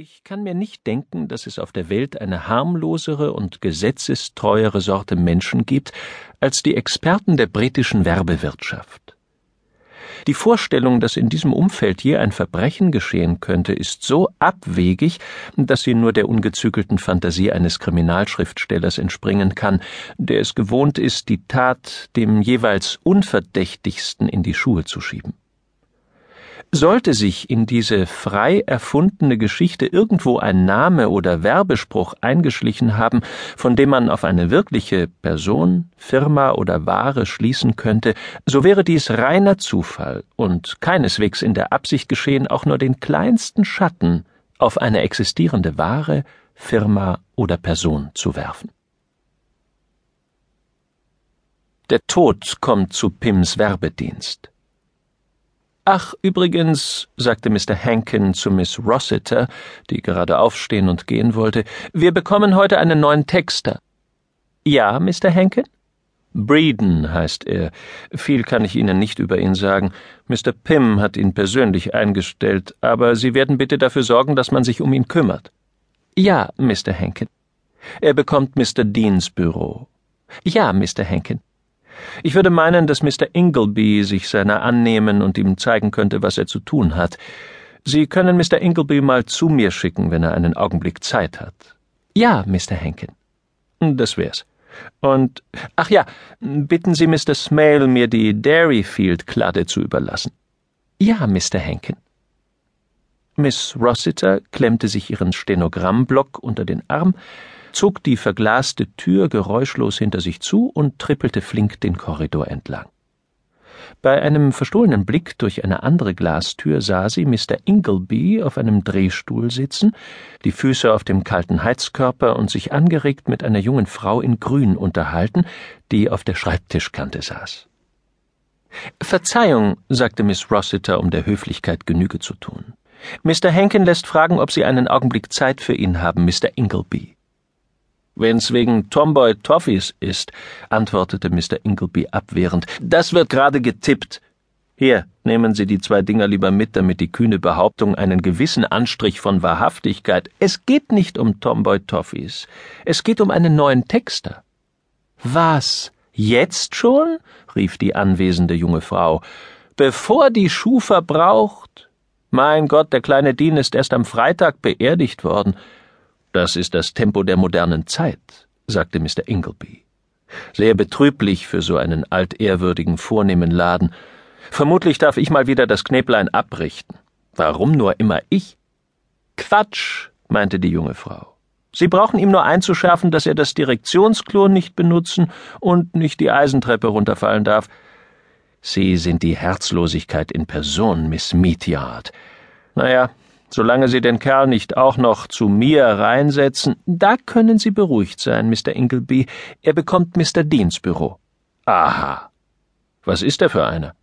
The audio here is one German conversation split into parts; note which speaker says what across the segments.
Speaker 1: Ich kann mir nicht denken, dass es auf der Welt eine harmlosere und gesetzestreuere Sorte Menschen gibt als die Experten der britischen Werbewirtschaft. Die Vorstellung, dass in diesem Umfeld je ein Verbrechen geschehen könnte, ist so abwegig, dass sie nur der ungezügelten Fantasie eines Kriminalschriftstellers entspringen kann, der es gewohnt ist, die Tat dem jeweils Unverdächtigsten in die Schuhe zu schieben. Sollte sich in diese frei erfundene Geschichte irgendwo ein Name oder Werbespruch eingeschlichen haben, von dem man auf eine wirkliche Person, Firma oder Ware schließen könnte, so wäre dies reiner Zufall und keineswegs in der Absicht geschehen, auch nur den kleinsten Schatten auf eine existierende Ware, Firma oder Person zu werfen. Der Tod kommt zu Pims Werbedienst. Ach, übrigens, sagte Mr. Hankin zu Miss Rossiter, die gerade aufstehen und gehen wollte, wir bekommen heute einen neuen Texter. Ja, Mr. Hankin? Breeden heißt er. Viel kann ich Ihnen nicht über ihn sagen. Mr. Pym hat ihn persönlich eingestellt, aber Sie werden bitte dafür sorgen, dass man sich um ihn kümmert. Ja, Mr. Hankin. Er bekommt Mr. Deans Büro. Ja, Mr. Hankin. Ich würde meinen, dass Mr. Ingleby sich seiner annehmen und ihm zeigen könnte, was er zu tun hat. Sie können Mr. Ingleby mal zu mir schicken, wenn er einen Augenblick Zeit hat. Ja, Mr. Henkin. Das wär's. Und, ach ja, bitten Sie Mr. Smale, mir die Dairyfield-Kladde zu überlassen. Ja, Mr. Henkin. Miss Rossiter klemmte sich ihren Stenogrammblock unter den Arm, zog die verglaste Tür geräuschlos hinter sich zu und trippelte flink den Korridor entlang. Bei einem verstohlenen Blick durch eine andere Glastür sah sie Mr. Ingleby auf einem Drehstuhl sitzen, die Füße auf dem kalten Heizkörper und sich angeregt mit einer jungen Frau in Grün unterhalten, die auf der Schreibtischkante saß. Verzeihung, sagte Miss Rossiter, um der Höflichkeit Genüge zu tun. Mr. Henkin lässt fragen, ob Sie einen Augenblick Zeit für ihn haben, Mr. Ingleby. Wenn's wegen Tomboy Toffees ist, antwortete Mr. Ingleby abwehrend. Das wird gerade getippt. Hier, nehmen Sie die zwei Dinger lieber mit, damit die kühne Behauptung einen gewissen Anstrich von Wahrhaftigkeit. Es geht nicht um Tomboy Toffees. Es geht um einen neuen Texter. Was? Jetzt schon? rief die anwesende junge Frau. Bevor die Schuh verbraucht? Mein Gott, der kleine Dean ist erst am Freitag beerdigt worden. Das ist das Tempo der modernen Zeit, sagte Mr. Ingleby. Sehr betrüblich für so einen altehrwürdigen, vornehmen Laden. Vermutlich darf ich mal wieder das Knäblein abrichten. Warum nur immer ich? Quatsch, meinte die junge Frau. Sie brauchen ihm nur einzuschärfen, dass er das Direktionsklo nicht benutzen und nicht die Eisentreppe runterfallen darf. Sie sind die Herzlosigkeit in Person, Miss Meatyard. Naja, Solange Sie den Kerl nicht auch noch zu mir reinsetzen, da können Sie beruhigt sein, Mr. Ingleby. Er bekommt Mr. Deans Büro. Aha. Was ist er für einer?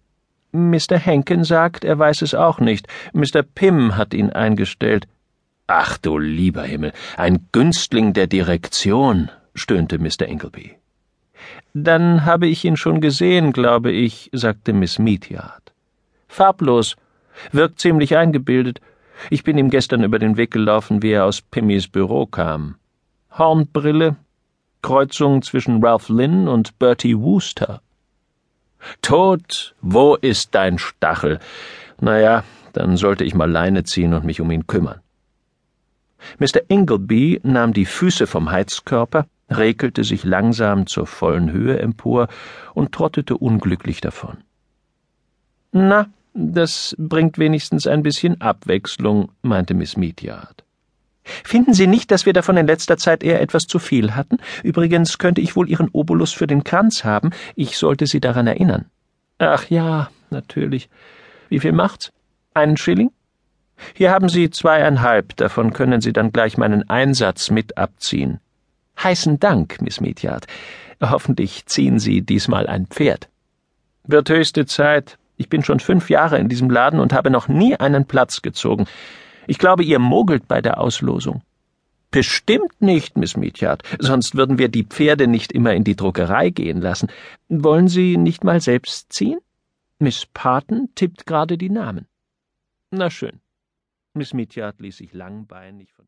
Speaker 1: Mr. Henken sagt, er weiß es auch nicht. Mr. Pym hat ihn eingestellt. Ach du lieber Himmel, ein Günstling der Direktion, stöhnte Mr. Ingleby. Dann habe ich ihn schon gesehen, glaube ich, sagte Miss Meatyard. Farblos, wirkt ziemlich eingebildet, ich bin ihm gestern über den Weg gelaufen, wie er aus Pimmys Büro kam. Hornbrille, Kreuzung zwischen Ralph Lynn und Bertie Wooster. Tod, wo ist dein Stachel? Na ja, dann sollte ich mal Leine ziehen und mich um ihn kümmern. Mr. Ingleby nahm die Füße vom Heizkörper, rekelte sich langsam zur vollen Höhe empor und trottete unglücklich davon. Na, das bringt wenigstens ein bisschen Abwechslung, meinte Miss Meatyard. Finden Sie nicht, dass wir davon in letzter Zeit eher etwas zu viel hatten? Übrigens könnte ich wohl Ihren Obolus für den Kranz haben. Ich sollte Sie daran erinnern. Ach ja, natürlich. Wie viel macht's? Einen Schilling? Hier haben Sie zweieinhalb, davon können Sie dann gleich meinen Einsatz mit abziehen. Heißen Dank, Miss Meatyard. Hoffentlich ziehen Sie diesmal ein Pferd. Wird höchste Zeit, ich bin schon fünf Jahre in diesem Laden und habe noch nie einen Platz gezogen. Ich glaube, ihr mogelt bei der Auslosung. Bestimmt nicht, Miss Meatyard, sonst würden wir die Pferde nicht immer in die Druckerei gehen lassen. Wollen Sie nicht mal selbst ziehen? Miss Parton tippt gerade die Namen. Na schön. Miss Mitjard ließ sich langbeinig von